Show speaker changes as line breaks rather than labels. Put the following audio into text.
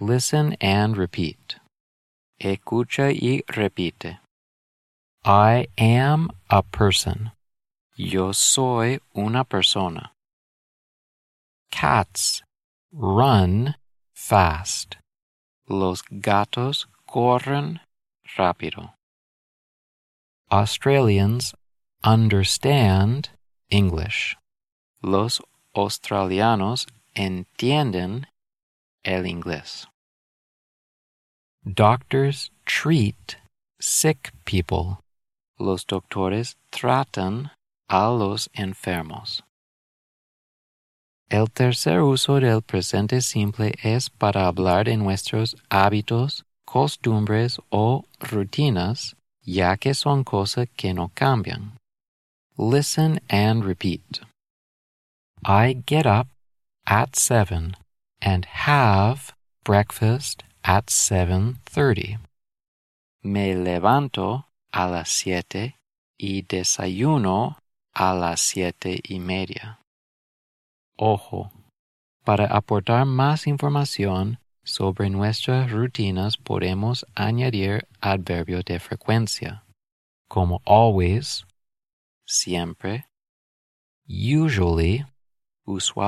Listen and repeat. Escucha y repite. I am a person. Yo soy una persona. Cats run fast. Los gatos corren rápido. Australians understand English. Los australianos entienden el inglés. Doctors treat sick people. Los doctores tratan a los enfermos. El tercer uso del presente simple es para hablar de nuestros hábitos, costumbres o rutinas, ya que son cosas que no cambian. Listen and repeat. I get up at 7 and have breakfast at 7:30. Me levanto a las siete y desayuno a las siete y media. Ojo, para aportar más información sobre nuestras rutinas podemos añadir adverbios de frecuencia, como always, siempre, usually, usual